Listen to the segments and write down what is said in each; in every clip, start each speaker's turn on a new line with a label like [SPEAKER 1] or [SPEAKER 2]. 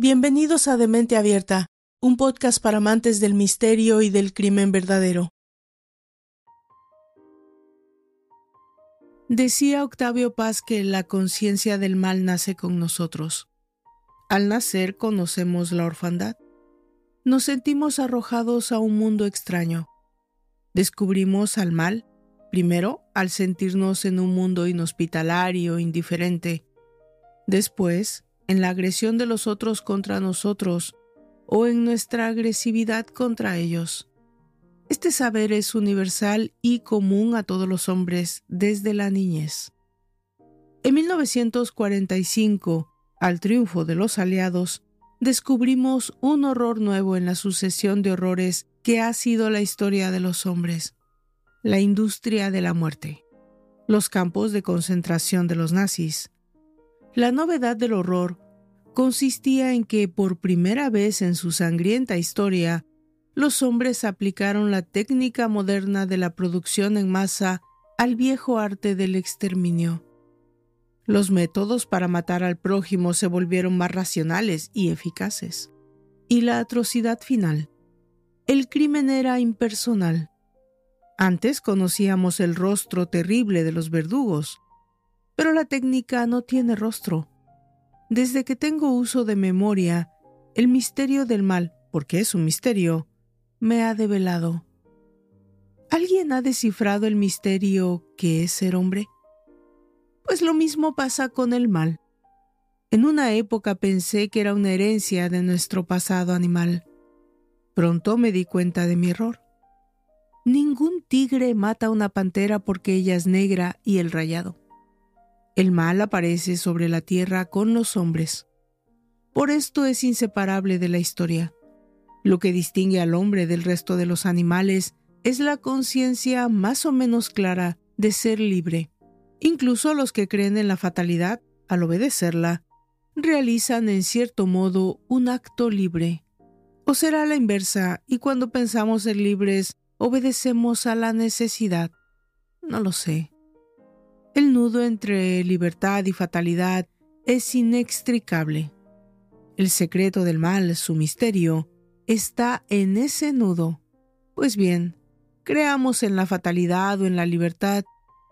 [SPEAKER 1] Bienvenidos a Demente Abierta, un podcast para amantes del misterio y del crimen verdadero. Decía Octavio Paz que la conciencia del mal nace con nosotros. Al nacer conocemos la orfandad. Nos sentimos arrojados a un mundo extraño. Descubrimos al mal, primero al sentirnos en un mundo inhospitalario, indiferente. Después, en la agresión de los otros contra nosotros o en nuestra agresividad contra ellos. Este saber es universal y común a todos los hombres desde la niñez. En 1945, al triunfo de los aliados, descubrimos un horror nuevo en la sucesión de horrores que ha sido la historia de los hombres, la industria de la muerte, los campos de concentración de los nazis, la novedad del horror consistía en que por primera vez en su sangrienta historia, los hombres aplicaron la técnica moderna de la producción en masa al viejo arte del exterminio. Los métodos para matar al prójimo se volvieron más racionales y eficaces. Y la atrocidad final. El crimen era impersonal. Antes conocíamos el rostro terrible de los verdugos, pero la técnica no tiene rostro. Desde que tengo uso de memoria, el misterio del mal, porque es un misterio, me ha develado. ¿Alguien ha descifrado el misterio que es ser hombre? Pues lo mismo pasa con el mal. En una época pensé que era una herencia de nuestro pasado animal. Pronto me di cuenta de mi error. Ningún tigre mata a una pantera porque ella es negra y el rayado. El mal aparece sobre la tierra con los hombres. Por esto es inseparable de la historia. Lo que distingue al hombre del resto de los animales es la conciencia más o menos clara de ser libre. Incluso los que creen en la fatalidad, al obedecerla, realizan en cierto modo un acto libre. O será la inversa, y cuando pensamos ser libres, obedecemos a la necesidad. No lo sé. El nudo entre libertad y fatalidad es inextricable. El secreto del mal, su misterio, está en ese nudo. Pues bien, creamos en la fatalidad o en la libertad,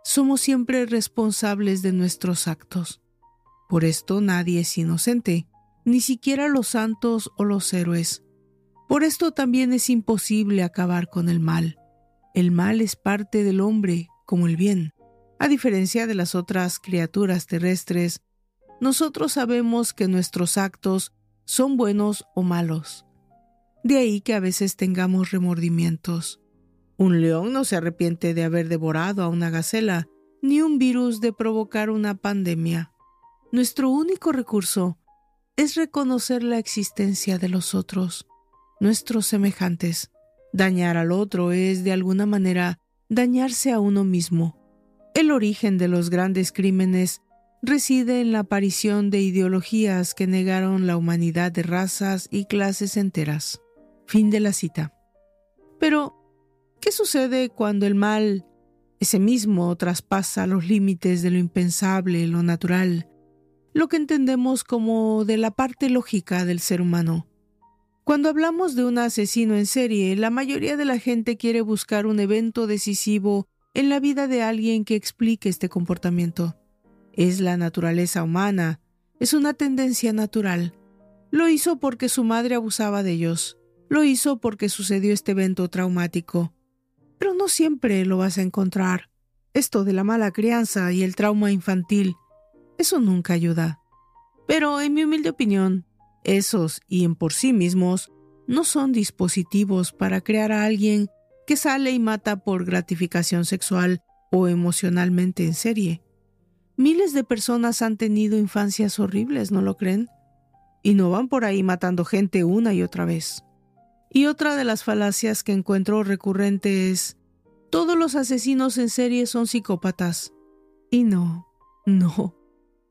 [SPEAKER 1] somos siempre responsables de nuestros actos. Por esto nadie es inocente, ni siquiera los santos o los héroes. Por esto también es imposible acabar con el mal. El mal es parte del hombre, como el bien. A diferencia de las otras criaturas terrestres, nosotros sabemos que nuestros actos son buenos o malos. De ahí que a veces tengamos remordimientos. Un león no se arrepiente de haber devorado a una gacela, ni un virus de provocar una pandemia. Nuestro único recurso es reconocer la existencia de los otros, nuestros semejantes. Dañar al otro es, de alguna manera, dañarse a uno mismo. El origen de los grandes crímenes reside en la aparición de ideologías que negaron la humanidad de razas y clases enteras. Fin de la cita. Pero, ¿qué sucede cuando el mal, ese mismo, traspasa los límites de lo impensable, lo natural, lo que entendemos como de la parte lógica del ser humano? Cuando hablamos de un asesino en serie, la mayoría de la gente quiere buscar un evento decisivo en la vida de alguien que explique este comportamiento. Es la naturaleza humana, es una tendencia natural. Lo hizo porque su madre abusaba de ellos, lo hizo porque sucedió este evento traumático. Pero no siempre lo vas a encontrar. Esto de la mala crianza y el trauma infantil, eso nunca ayuda. Pero, en mi humilde opinión, esos y en por sí mismos no son dispositivos para crear a alguien que sale y mata por gratificación sexual o emocionalmente en serie. Miles de personas han tenido infancias horribles, ¿no lo creen? Y no van por ahí matando gente una y otra vez. Y otra de las falacias que encuentro recurrente es, todos los asesinos en serie son psicópatas. Y no, no,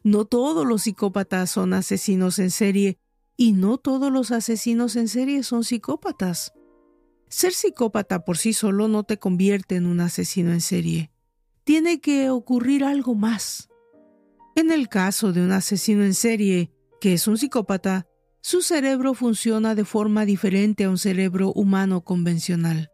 [SPEAKER 1] no todos los psicópatas son asesinos en serie y no todos los asesinos en serie son psicópatas. Ser psicópata por sí solo no te convierte en un asesino en serie. tiene que ocurrir algo más. En el caso de un asesino en serie, que es un psicópata, su cerebro funciona de forma diferente a un cerebro humano convencional.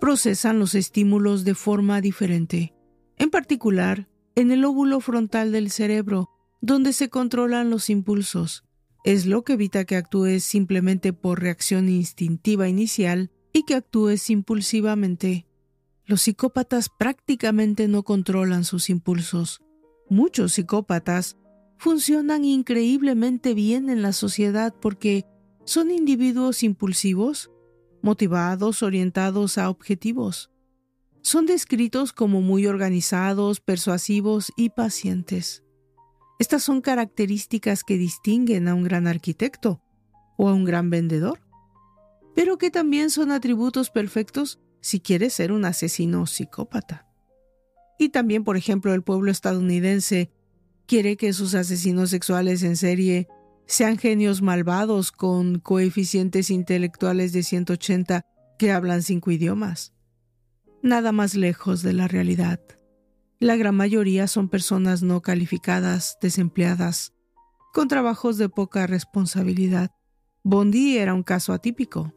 [SPEAKER 1] Procesan los estímulos de forma diferente. En particular, en el óvulo frontal del cerebro, donde se controlan los impulsos. Es lo que evita que actúes simplemente por reacción instintiva inicial y que actúes impulsivamente. Los psicópatas prácticamente no controlan sus impulsos. Muchos psicópatas funcionan increíblemente bien en la sociedad porque son individuos impulsivos, motivados, orientados a objetivos. Son descritos como muy organizados, persuasivos y pacientes. Estas son características que distinguen a un gran arquitecto o a un gran vendedor, pero que también son atributos perfectos si quieres ser un asesino psicópata. Y también, por ejemplo, el pueblo estadounidense quiere que sus asesinos sexuales en serie sean genios malvados con coeficientes intelectuales de 180 que hablan cinco idiomas. Nada más lejos de la realidad. La gran mayoría son personas no calificadas, desempleadas, con trabajos de poca responsabilidad. Bondi era un caso atípico.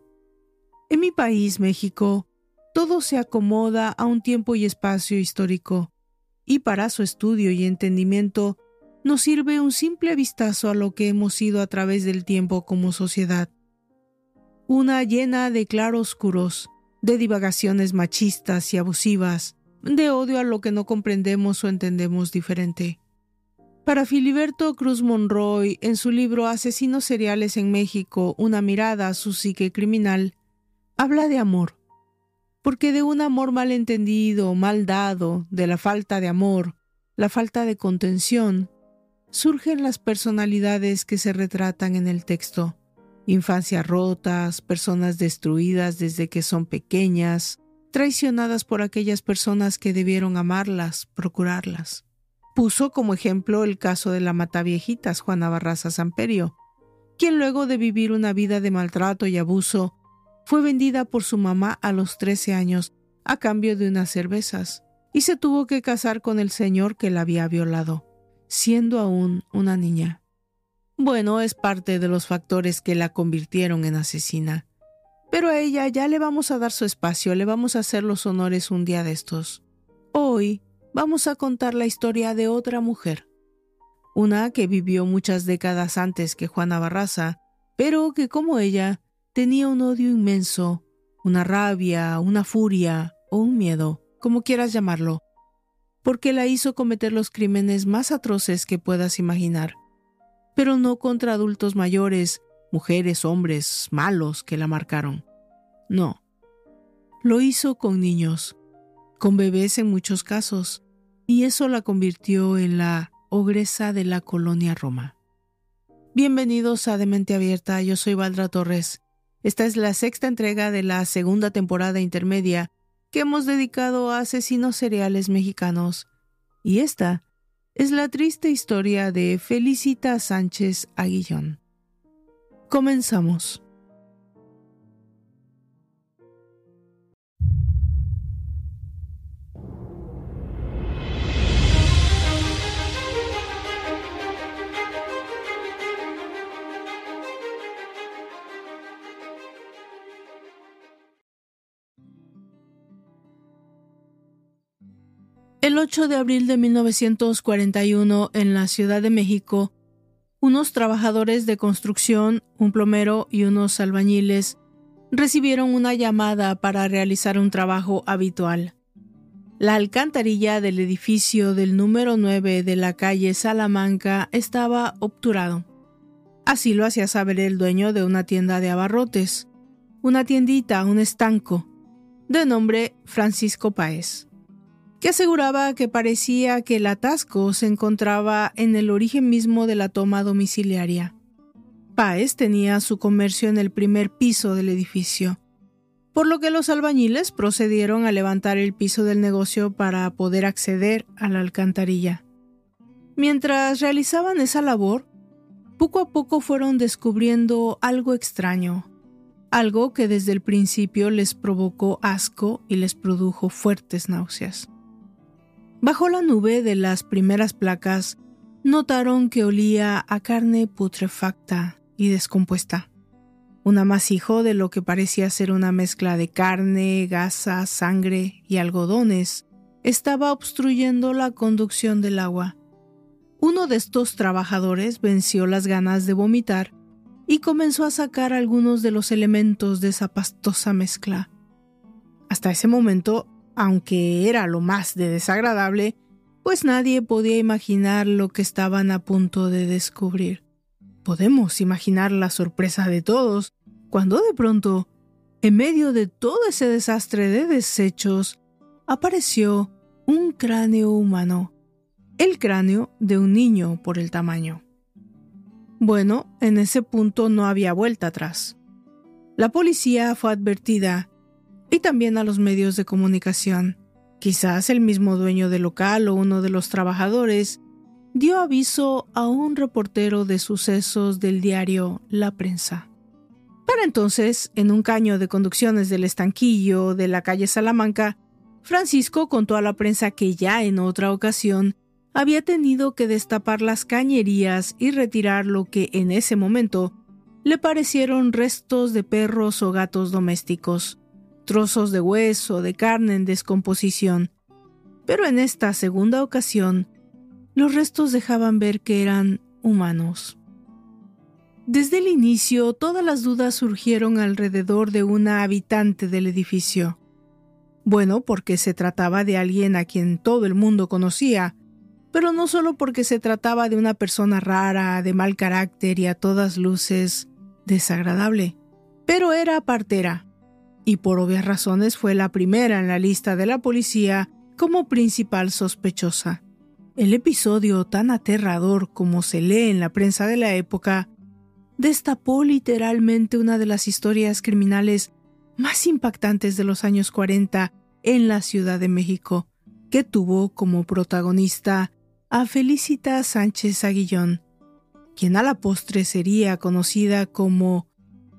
[SPEAKER 1] En mi país, México, todo se acomoda a un tiempo y espacio histórico, y para su estudio y entendimiento nos sirve un simple vistazo a lo que hemos sido a través del tiempo como sociedad. Una llena de claroscuros, de divagaciones machistas y abusivas, de odio a lo que no comprendemos o entendemos diferente. Para Filiberto Cruz Monroy, en su libro Asesinos seriales en México, una mirada a su psique criminal, habla de amor, porque de un amor mal entendido, mal dado, de la falta de amor, la falta de contención, surgen las personalidades que se retratan en el texto. Infancias rotas, personas destruidas desde que son pequeñas, traicionadas por aquellas personas que debieron amarlas, procurarlas. Puso como ejemplo el caso de la mataviejitas Juana Barraza Samperio, quien luego de vivir una vida de maltrato y abuso fue vendida por su mamá a los 13 años a cambio de unas cervezas y se tuvo que casar con el señor que la había violado, siendo aún una niña. Bueno, es parte de los factores que la convirtieron en asesina. Pero a ella ya le vamos a dar su espacio, le vamos a hacer los honores un día de estos. Hoy vamos a contar la historia de otra mujer, una que vivió muchas décadas antes que Juana Barraza, pero que como ella tenía un odio inmenso, una rabia, una furia o un miedo, como quieras llamarlo, porque la hizo cometer los crímenes más atroces que puedas imaginar, pero no contra adultos mayores, mujeres, hombres, malos que la marcaron. No. Lo hizo con niños, con bebés en muchos casos, y eso la convirtió en la ogresa de la colonia Roma. Bienvenidos a Demente Abierta, yo soy Valdra Torres esta es la sexta entrega de la segunda temporada intermedia que hemos dedicado a asesinos seriales mexicanos. Y esta es la triste historia de Felicita Sánchez Aguillón. Comenzamos. El 8 de abril de 1941, en la Ciudad de México, unos trabajadores de construcción, un plomero y unos albañiles recibieron una llamada para realizar un trabajo habitual. La alcantarilla del edificio del número 9 de la calle Salamanca estaba obturado. Así lo hacía saber el dueño de una tienda de abarrotes, una tiendita, un estanco, de nombre Francisco Páez que aseguraba que parecía que el atasco se encontraba en el origen mismo de la toma domiciliaria. Páez tenía su comercio en el primer piso del edificio, por lo que los albañiles procedieron a levantar el piso del negocio para poder acceder a la alcantarilla. Mientras realizaban esa labor, poco a poco fueron descubriendo algo extraño, algo que desde el principio les provocó asco y les produjo fuertes náuseas. Bajo la nube de las primeras placas, notaron que olía a carne putrefacta y descompuesta. Un amasijo de lo que parecía ser una mezcla de carne, gasa, sangre y algodones estaba obstruyendo la conducción del agua. Uno de estos trabajadores venció las ganas de vomitar y comenzó a sacar algunos de los elementos de esa pastosa mezcla. Hasta ese momento, aunque era lo más de desagradable, pues nadie podía imaginar lo que estaban a punto de descubrir. Podemos imaginar la sorpresa de todos cuando de pronto, en medio de todo ese desastre de desechos, apareció un cráneo humano, el cráneo de un niño por el tamaño. Bueno, en ese punto no había vuelta atrás. La policía fue advertida y también a los medios de comunicación. Quizás el mismo dueño del local o uno de los trabajadores dio aviso a un reportero de sucesos del diario La Prensa. Para entonces, en un caño de conducciones del estanquillo de la calle Salamanca, Francisco contó a la prensa que ya en otra ocasión había tenido que destapar las cañerías y retirar lo que en ese momento le parecieron restos de perros o gatos domésticos, trozos de hueso, de carne en descomposición. Pero en esta segunda ocasión, los restos dejaban ver que eran humanos. Desde el inicio, todas las dudas surgieron alrededor de una habitante del edificio. Bueno, porque se trataba de alguien a quien todo el mundo conocía, pero no solo porque se trataba de una persona rara, de mal carácter y a todas luces desagradable, pero era partera, y por obvias razones fue la primera en la lista de la policía como principal sospechosa. El episodio tan aterrador como se lee en la prensa de la época destapó literalmente una de las historias criminales más impactantes de los años 40 en la Ciudad de México, que tuvo como protagonista a Felicita Sánchez Aguillón, quien a la postre sería conocida como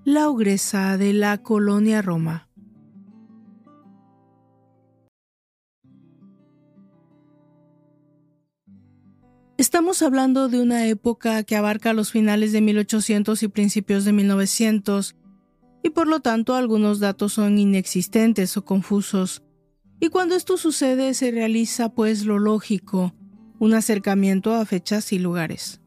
[SPEAKER 1] la ogresa de la colonia Roma. Estamos hablando de una época que abarca los finales de 1800 y principios de 1900, y por lo tanto algunos datos son inexistentes o confusos. Y cuando esto sucede se realiza pues lo lógico, un acercamiento a fechas y lugares.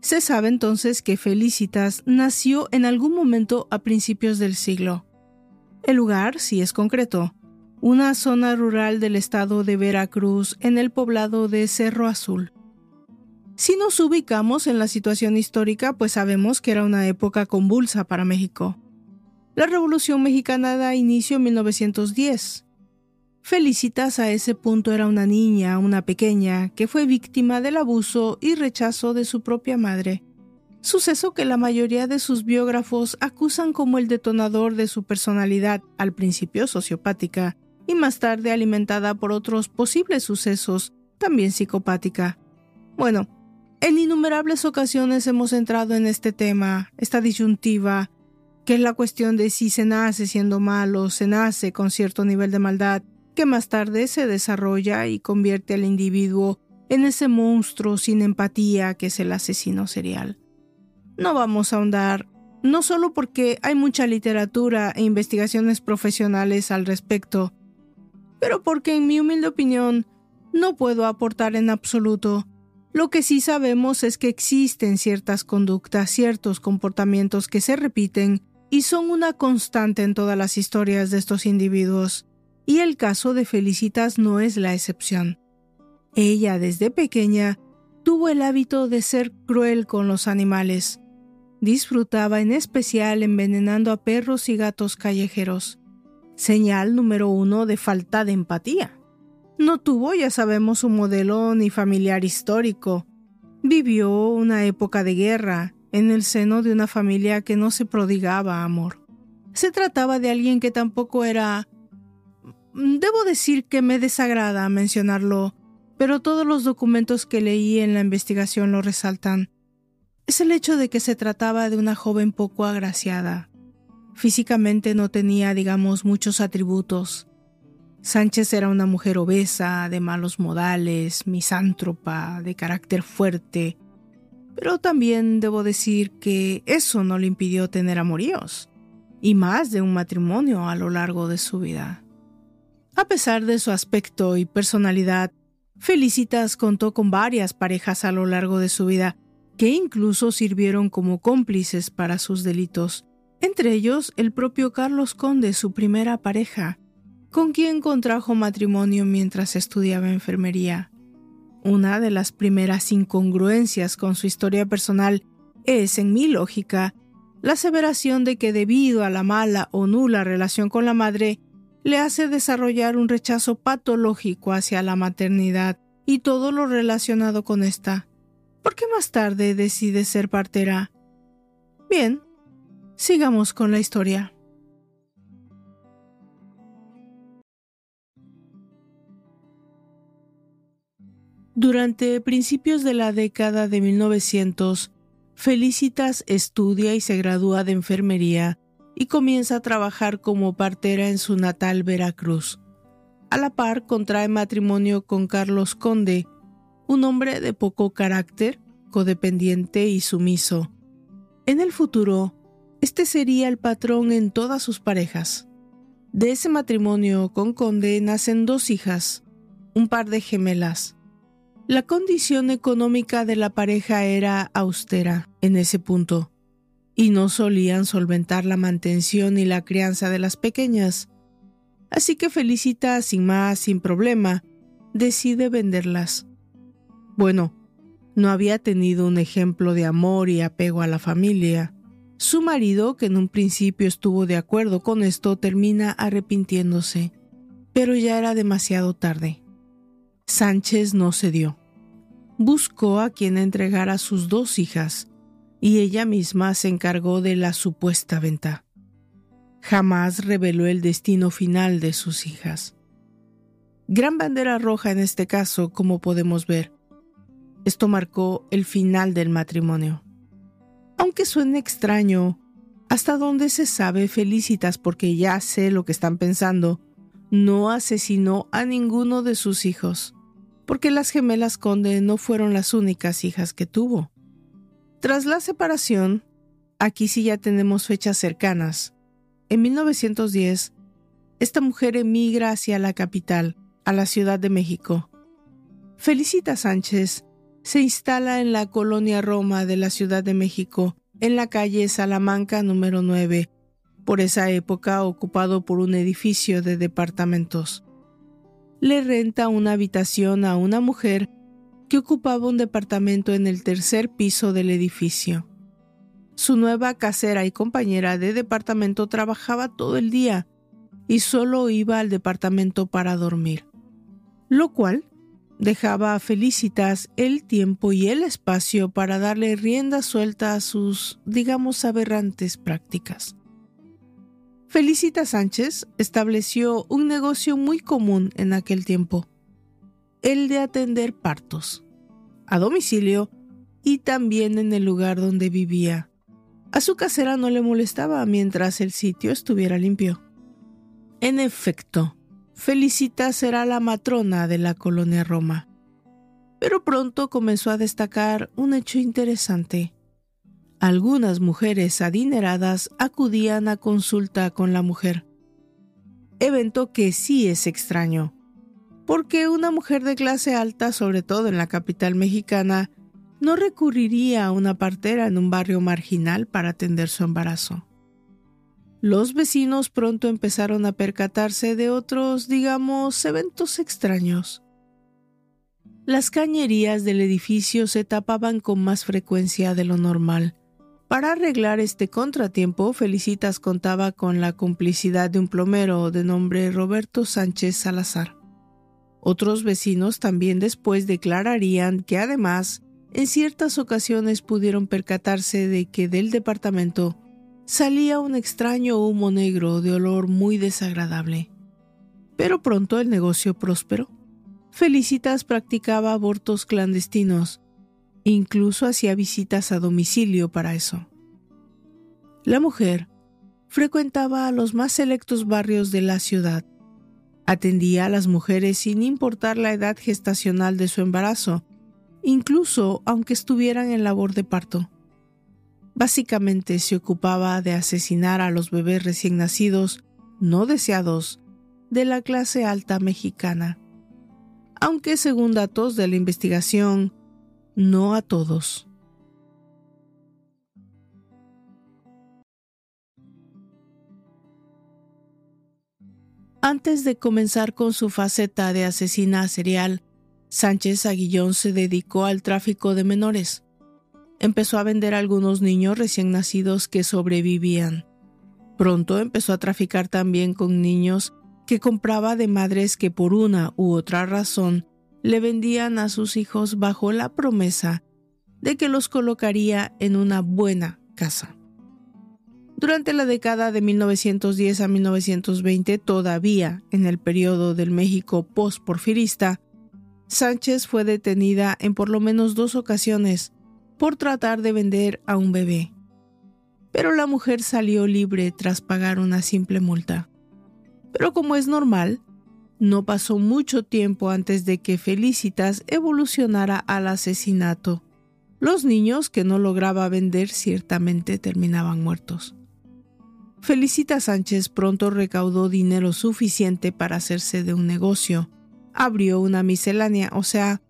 [SPEAKER 1] Se sabe entonces que Felicitas nació en algún momento a principios del siglo. El lugar, si es concreto, una zona rural del estado de Veracruz en el poblado de Cerro Azul. Si nos ubicamos en la situación histórica, pues sabemos que era una época convulsa para México. La Revolución Mexicana da inicio en 1910. Felicitas a ese punto era una niña, una pequeña, que fue víctima del abuso y rechazo de su propia madre. Suceso que la mayoría de sus biógrafos acusan como el detonador de su personalidad, al principio sociopática, y más tarde alimentada por otros posibles sucesos, también psicopática. Bueno, en innumerables ocasiones hemos entrado en este tema, esta disyuntiva, que es la cuestión de si se nace siendo malo, se nace con cierto nivel de maldad, que más tarde se desarrolla y convierte al individuo en ese monstruo sin empatía que es el asesino serial. No vamos a ahondar, no solo porque hay mucha literatura e investigaciones profesionales al respecto, pero porque en mi humilde opinión no puedo aportar en absoluto lo que sí sabemos es que existen ciertas conductas, ciertos comportamientos que se repiten y son una constante en todas las historias de estos individuos, y el caso de Felicitas no es la excepción. Ella desde pequeña tuvo el hábito de ser cruel con los animales. Disfrutaba en especial envenenando a perros y gatos callejeros, señal número uno de falta de empatía. No tuvo, ya sabemos, un modelo ni familiar histórico. Vivió una época de guerra en el seno de una familia que no se prodigaba amor. Se trataba de alguien que tampoco era... Debo decir que me desagrada mencionarlo, pero todos los documentos que leí en la investigación lo resaltan. Es el hecho de que se trataba de una joven poco agraciada. Físicamente no tenía, digamos, muchos atributos Sánchez era una mujer obesa, de malos modales, misántropa, de carácter fuerte, pero también debo decir que eso no le impidió tener amoríos, y más de un matrimonio a lo largo de su vida. A pesar de su aspecto y personalidad, Felicitas contó con varias parejas a lo largo de su vida que incluso sirvieron como cómplices para sus delitos, entre ellos el propio Carlos Conde, su primera pareja, con quien contrajo matrimonio mientras estudiaba enfermería. Una de las primeras incongruencias con su historia personal es, en mi lógica, la aseveración de que debido a la mala o nula relación con la madre, le hace desarrollar un rechazo patológico hacia la maternidad y todo lo relacionado con esta. ¿Por qué más tarde decide ser partera? Bien, sigamos con la historia. Durante principios de la década de 1900, Felicitas estudia y se gradúa de enfermería y comienza a trabajar como partera en su natal Veracruz. A la par contrae matrimonio con Carlos Conde, un hombre de poco carácter, codependiente y sumiso. En el futuro, este sería el patrón en todas sus parejas. De ese matrimonio con Conde nacen dos hijas, un par de gemelas. La condición económica de la pareja era austera en ese punto, y no solían solventar la mantención y la crianza de las pequeñas. Así que Felicita, sin más, sin problema, decide venderlas. Bueno, no había tenido un ejemplo de amor y apego a la familia. Su marido, que en un principio estuvo de acuerdo con esto, termina arrepintiéndose. Pero ya era demasiado tarde. Sánchez no cedió buscó a quien entregara sus dos hijas y ella misma se encargó de la supuesta venta. Jamás reveló el destino final de sus hijas. Gran bandera roja en este caso, como podemos ver. Esto marcó el final del matrimonio. Aunque suene extraño, hasta donde se sabe felicitas porque ya sé lo que están pensando, no asesinó a ninguno de sus hijos porque las gemelas Conde no fueron las únicas hijas que tuvo. Tras la separación, aquí sí ya tenemos fechas cercanas. En 1910, esta mujer emigra hacia la capital, a la Ciudad de México. Felicita Sánchez se instala en la colonia Roma de la Ciudad de México, en la calle Salamanca número 9, por esa época ocupado por un edificio de departamentos le renta una habitación a una mujer que ocupaba un departamento en el tercer piso del edificio. Su nueva casera y compañera de departamento trabajaba todo el día y solo iba al departamento para dormir, lo cual dejaba a Felicitas el tiempo y el espacio para darle rienda suelta a sus, digamos, aberrantes prácticas. Felicita Sánchez estableció un negocio muy común en aquel tiempo, el de atender partos, a domicilio y también en el lugar donde vivía. A su casera no le molestaba mientras el sitio estuviera limpio. En efecto, Felicita será la matrona de la colonia Roma. Pero pronto comenzó a destacar un hecho interesante. Algunas mujeres adineradas acudían a consulta con la mujer. Evento que sí es extraño, porque una mujer de clase alta, sobre todo en la capital mexicana, no recurriría a una partera en un barrio marginal para atender su embarazo. Los vecinos pronto empezaron a percatarse de otros, digamos, eventos extraños. Las cañerías del edificio se tapaban con más frecuencia de lo normal, para arreglar este contratiempo, Felicitas contaba con la complicidad de un plomero de nombre Roberto Sánchez Salazar. Otros vecinos también después declararían que además, en ciertas ocasiones pudieron percatarse de que del departamento salía un extraño humo negro de olor muy desagradable. Pero pronto el negocio prosperó. Felicitas practicaba abortos clandestinos Incluso hacía visitas a domicilio para eso. La mujer frecuentaba a los más selectos barrios de la ciudad, Atendía a las mujeres sin importar la edad gestacional de su embarazo, incluso aunque estuvieran en labor de parto. Básicamente se ocupaba de asesinar a los bebés recién nacidos, no deseados, de la clase alta mexicana. Aunque según datos de la investigación, no a todos. Antes de comenzar con su faceta de asesina serial, Sánchez Aguillón se dedicó al tráfico de menores. Empezó a vender a algunos niños recién nacidos que sobrevivían. Pronto empezó a traficar también con niños que compraba de madres que por una u otra razón le vendían a sus hijos bajo la promesa de que los colocaría en una buena casa. Durante la década de 1910 a 1920, todavía en el periodo del México post-porfirista, Sánchez fue detenida en por lo menos dos ocasiones por tratar de vender a un bebé. Pero la mujer salió libre tras pagar una simple multa. Pero como es normal, no pasó mucho tiempo antes de que Felicitas evolucionara al asesinato. Los niños que no lograba vender ciertamente terminaban muertos. Felicita Sánchez pronto recaudó dinero suficiente para hacerse de un negocio. Abrió una miscelánea, o sea,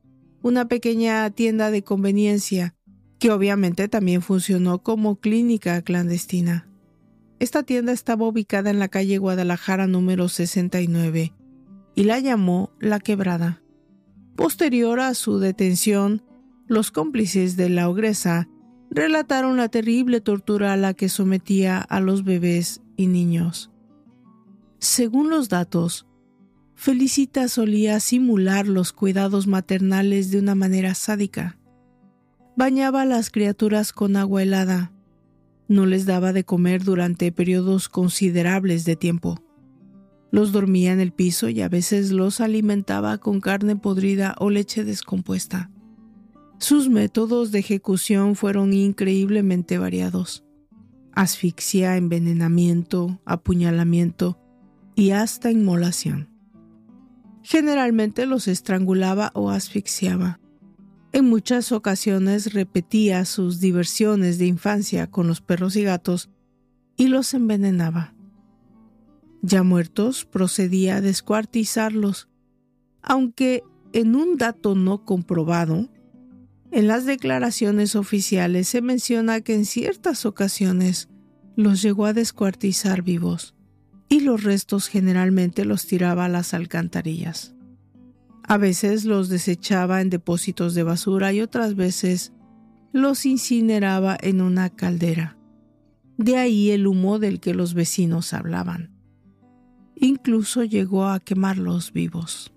[SPEAKER 1] una pequeña tienda de conveniencia, que obviamente también funcionó como clínica clandestina. Esta tienda estaba ubicada en la calle Guadalajara número 69 y la llamó La Quebrada. Posterior a su detención, los cómplices de la ogresa relataron la terrible tortura a la que sometía a los bebés y niños. Según los datos, Felicita solía simular los cuidados maternales de una manera sádica. Bañaba a las criaturas con agua helada. No les daba de comer durante periodos considerables de tiempo. Los dormía en el piso y a veces los alimentaba con carne podrida o leche descompuesta. Sus métodos de ejecución fueron increíblemente variados. Asfixia, envenenamiento, apuñalamiento y hasta inmolación. Generalmente los estrangulaba o asfixiaba. En muchas ocasiones repetía sus diversiones de infancia con los perros y gatos y los envenenaba. Ya muertos, procedía a descuartizarlos, aunque en un dato no comprobado, en las declaraciones oficiales se menciona que en ciertas ocasiones los llegó a descuartizar vivos y los restos generalmente los tiraba a las alcantarillas. A veces los desechaba en depósitos de basura y otras veces los incineraba en una caldera. De ahí el humo del que los vecinos hablaban. Incluso llegó a quemarlos vivos.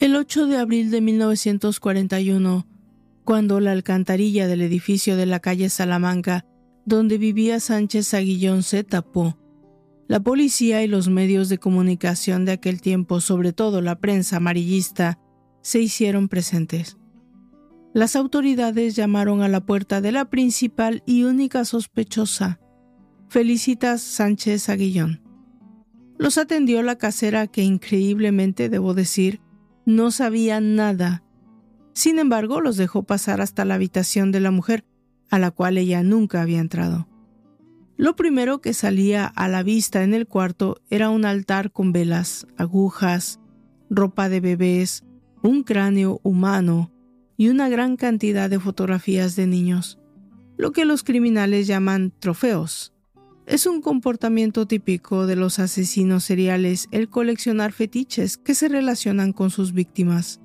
[SPEAKER 1] El 8 de abril de 1941, cuando la alcantarilla del edificio de la calle Salamanca, donde vivía Sánchez Aguillón, se tapó, la policía y los medios de comunicación de aquel tiempo, sobre todo la prensa amarillista, se hicieron presentes. Las autoridades llamaron a la puerta de la principal y única sospechosa, Felicitas Sánchez Aguillón. Los atendió la casera que increíblemente, debo decir, no sabía nada. Sin embargo, los dejó pasar hasta la habitación de la mujer, a la cual ella nunca había entrado. Lo primero que salía a la vista en el cuarto era un altar con velas, agujas, ropa de bebés, un cráneo humano y una gran cantidad de fotografías de niños, lo que los criminales llaman trofeos. Es un comportamiento típico de los asesinos seriales el coleccionar fetiches que se relacionan con sus víctimas.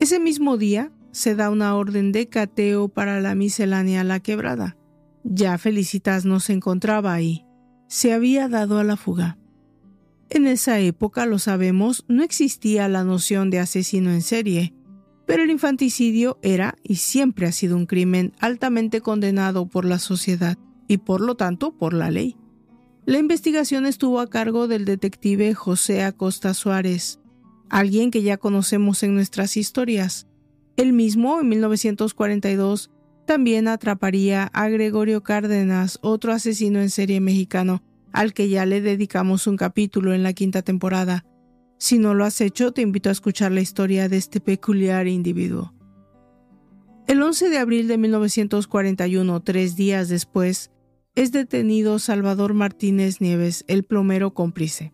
[SPEAKER 1] Ese mismo día se da una orden de cateo para la miscelánea La Quebrada. Ya Felicitas no se encontraba ahí. Se había dado a la fuga. En esa época, lo sabemos, no existía la noción de asesino en serie, pero el infanticidio era y siempre ha sido un crimen altamente condenado por la sociedad y por lo tanto por la ley. La investigación estuvo a cargo del detective José Acosta Suárez, alguien que ya conocemos en nuestras historias. Él mismo, en 1942, También atraparía a Gregorio Cárdenas, otro asesino en serie mexicano, al que ya le dedicamos un capítulo en la quinta temporada. Si no lo has hecho, te invito a escuchar la historia de este peculiar individuo. El 11 de abril de 1941, tres días después, es detenido Salvador Martínez Nieves, el plomero cómplice.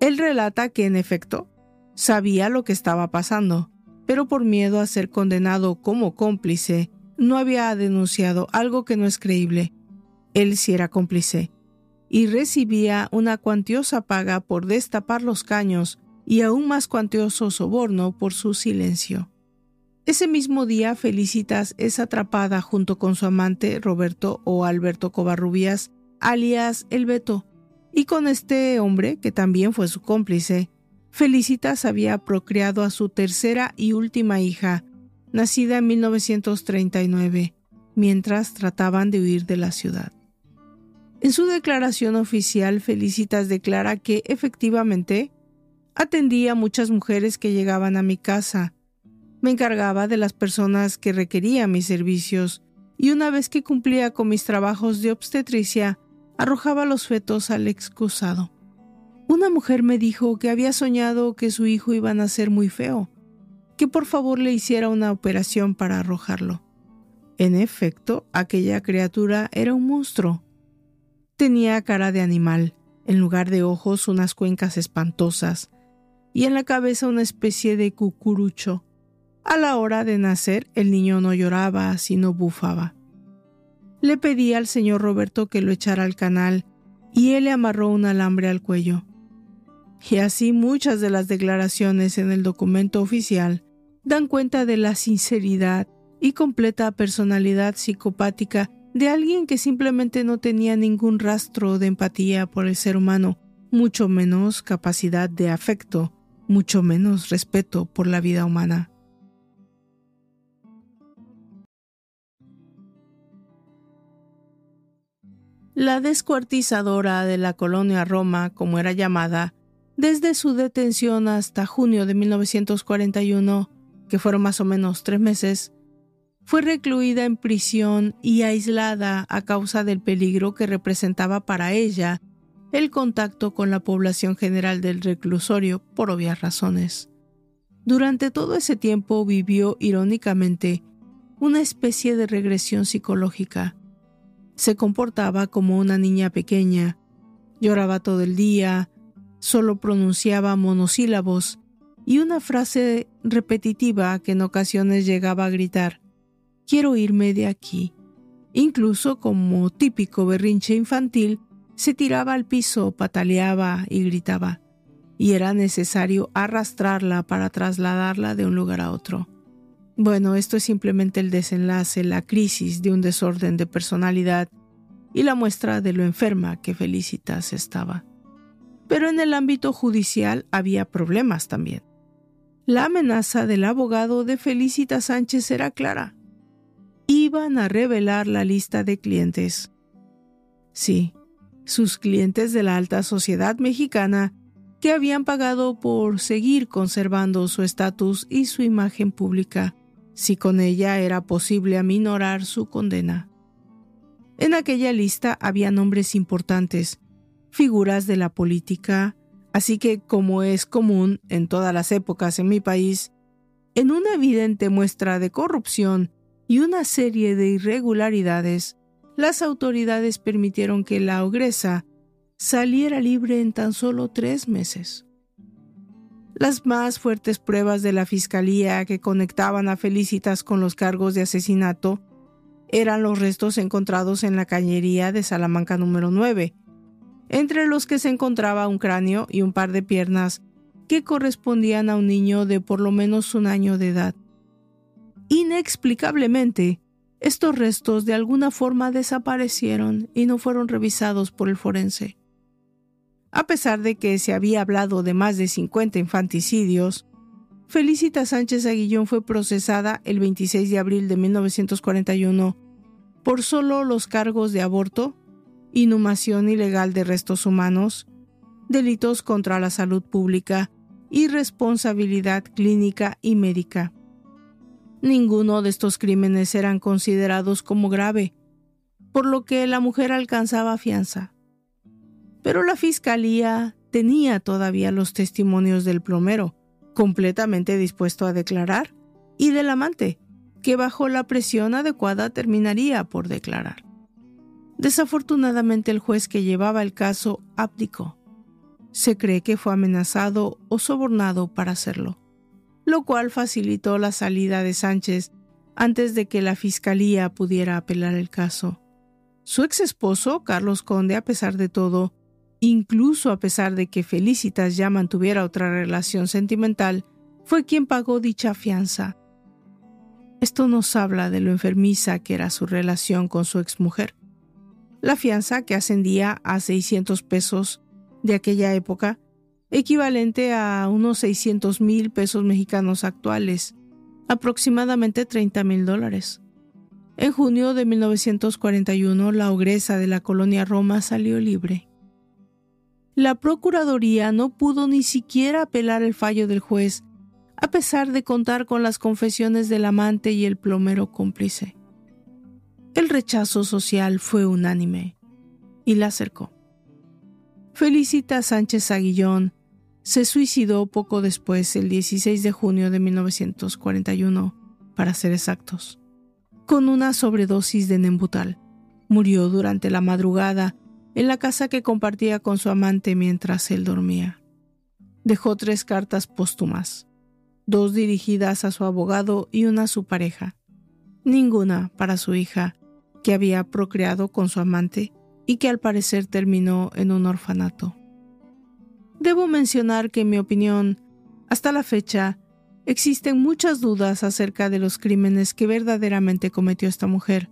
[SPEAKER 1] Él relata que, en efecto, sabía lo que estaba pasando, pero por miedo a ser condenado como cómplice, no había denunciado algo que no es creíble. Él sí era cómplice, y recibía una cuantiosa paga por destapar los caños y aún más cuantioso soborno por su silencio. Ese mismo día Felicitas es atrapada junto con su amante Roberto o Alberto Covarrubias, alias El Beto, y con este hombre, que también fue su cómplice, Felicitas había procreado a su tercera y última hija, nacida en 1939, mientras trataban de huir de la ciudad. En su declaración oficial, Felicitas declara que efectivamente atendía a muchas mujeres que llegaban a mi casa, me encargaba de las personas que requerían mis servicios y una vez que cumplía con mis trabajos de obstetricia, arrojaba los fetos al excusado. Una mujer me dijo que había soñado que su hijo iba a nacer muy feo, que por favor le hiciera una operación para arrojarlo. En efecto, aquella criatura era un monstruo. Tenía cara de animal, en lugar de ojos unas cuencas espantosas, y en la cabeza una especie de cucurucho a la hora de nacer el niño no lloraba, sino bufaba. Le pedí al señor Roberto que lo echara al canal y él le amarró un alambre al cuello. Y así muchas de las declaraciones en el documento oficial dan cuenta de la sinceridad y completa personalidad psicopática de alguien que simplemente no tenía ningún rastro de empatía por el ser humano, mucho menos capacidad de afecto, mucho menos respeto por la vida humana. La descuartizadora de la colonia Roma, como era llamada, desde su detención hasta junio de 1941, que fueron más o menos tres meses, fue recluida en prisión y aislada a causa del peligro que representaba para ella el contacto con la población general del reclusorio por obvias razones. Durante todo ese tiempo vivió irónicamente una especie de regresión psicológica, se comportaba como una niña pequeña, lloraba todo el día, solo pronunciaba monosílabos y una frase repetitiva que en ocasiones llegaba a gritar, quiero irme de aquí. Incluso como típico berrinche infantil, se tiraba al piso, pataleaba y gritaba, y era necesario arrastrarla para trasladarla de un lugar a otro. Bueno, esto es simplemente el desenlace, la crisis de un desorden de personalidad y la muestra de lo enferma que Felicitas estaba. Pero en el ámbito judicial había problemas también. La amenaza del abogado de Felicitas Sánchez era clara. Iban a revelar la lista de clientes. Sí, sus clientes de la alta sociedad mexicana que habían pagado por seguir conservando su estatus y su imagen pública si con ella era posible aminorar su condena. En aquella lista había nombres importantes, figuras de la política, así que, como es común en todas las épocas en mi país, en una evidente muestra de corrupción y una serie de irregularidades, las autoridades permitieron que la ogresa saliera libre en tan solo tres meses. Las más fuertes pruebas de la fiscalía que conectaban a Felicitas con los cargos de asesinato eran los restos encontrados en la cañería de Salamanca número 9, entre los que se encontraba un cráneo y un par de piernas que correspondían a un niño de por lo menos un año de edad. Inexplicablemente, estos restos de alguna forma desaparecieron y no fueron revisados por el forense. A pesar de que se había hablado de más de 50 infanticidios, Felicita Sánchez Aguillón fue procesada el 26 de abril de 1941 por solo los cargos de aborto, inhumación ilegal de restos humanos, delitos contra la salud pública y responsabilidad clínica y médica. Ninguno de estos crímenes eran considerados como grave, por lo que la mujer alcanzaba fianza. Pero la fiscalía tenía todavía los testimonios del plomero, completamente dispuesto a declarar, y del amante, que bajo la presión adecuada terminaría por declarar. Desafortunadamente el juez que llevaba el caso abdicó. Se cree que fue amenazado o sobornado para hacerlo lo cual facilitó la salida de Sánchez antes de que la fiscalía pudiera apelar el caso. Su ex esposo, Carlos Conde, a pesar de todo, incluso a pesar de que Felicitas ya mantuviera otra relación sentimental, fue quien pagó dicha fianza. Esto nos habla de lo enfermiza que era su relación con su exmujer. La fianza, que ascendía a 600 pesos de aquella época, equivalente a unos 600 mil pesos mexicanos actuales, aproximadamente 30 mil dólares. En junio de 1941, la ogresa de la colonia Roma salió libre. La Procuraduría no pudo ni siquiera apelar el fallo del juez, a pesar de contar con las confesiones del amante y el plomero cómplice. El rechazo social fue unánime y la acercó. Felicita Sánchez Aguillón se suicidó poco después, el 16 de junio de 1941, para ser exactos, con una sobredosis de Nembutal. Murió durante la madrugada en la casa que compartía con su amante mientras él dormía. Dejó tres cartas póstumas, dos dirigidas a su abogado y una a su pareja, ninguna para su hija, que había procreado con su amante y que al parecer terminó en un orfanato. Debo mencionar que en mi opinión, hasta la fecha, existen muchas dudas acerca de los crímenes que verdaderamente cometió esta mujer.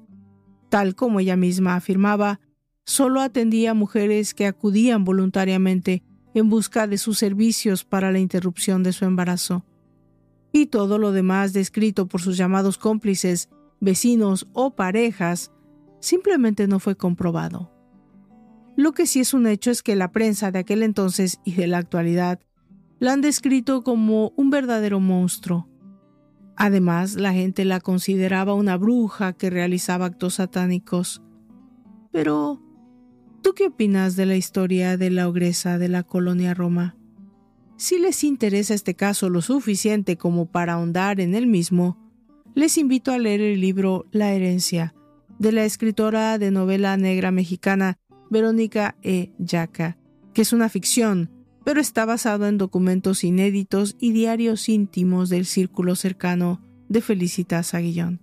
[SPEAKER 1] Tal como ella misma afirmaba, solo atendía a mujeres que acudían voluntariamente en busca de sus servicios para la interrupción de su embarazo. Y todo lo demás descrito por sus llamados cómplices, vecinos o parejas, simplemente no fue comprobado. Lo que sí es un hecho es que la prensa de aquel entonces y de la actualidad la han descrito como un verdadero monstruo. Además, la gente la consideraba una bruja que realizaba actos satánicos. Pero, ¿tú qué opinas de la historia de la ogresa de la colonia Roma? Si les interesa este caso lo suficiente como para ahondar en él mismo, les invito a leer el libro La herencia, de la escritora de novela negra mexicana Verónica E. Yaca, que es una ficción, pero está basado en documentos inéditos y diarios íntimos del círculo cercano de Felicitas Aguillón.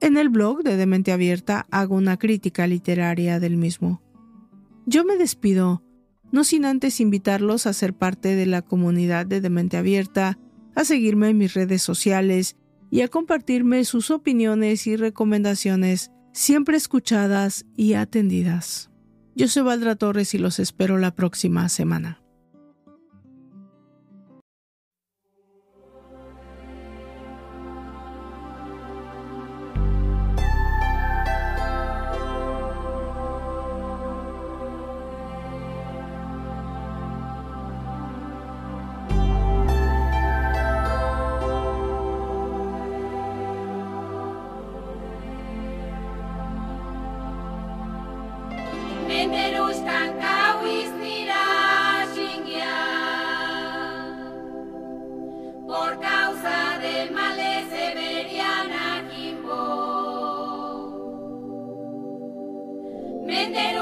[SPEAKER 1] En el blog de Demente Abierta hago una crítica literaria del mismo. Yo me despido, no sin antes invitarlos a ser parte de la comunidad de Demente Abierta, a seguirme en mis redes sociales y a compartirme sus opiniones y recomendaciones, siempre escuchadas y atendidas. Yo soy Valdra Torres y los espero la próxima semana. defender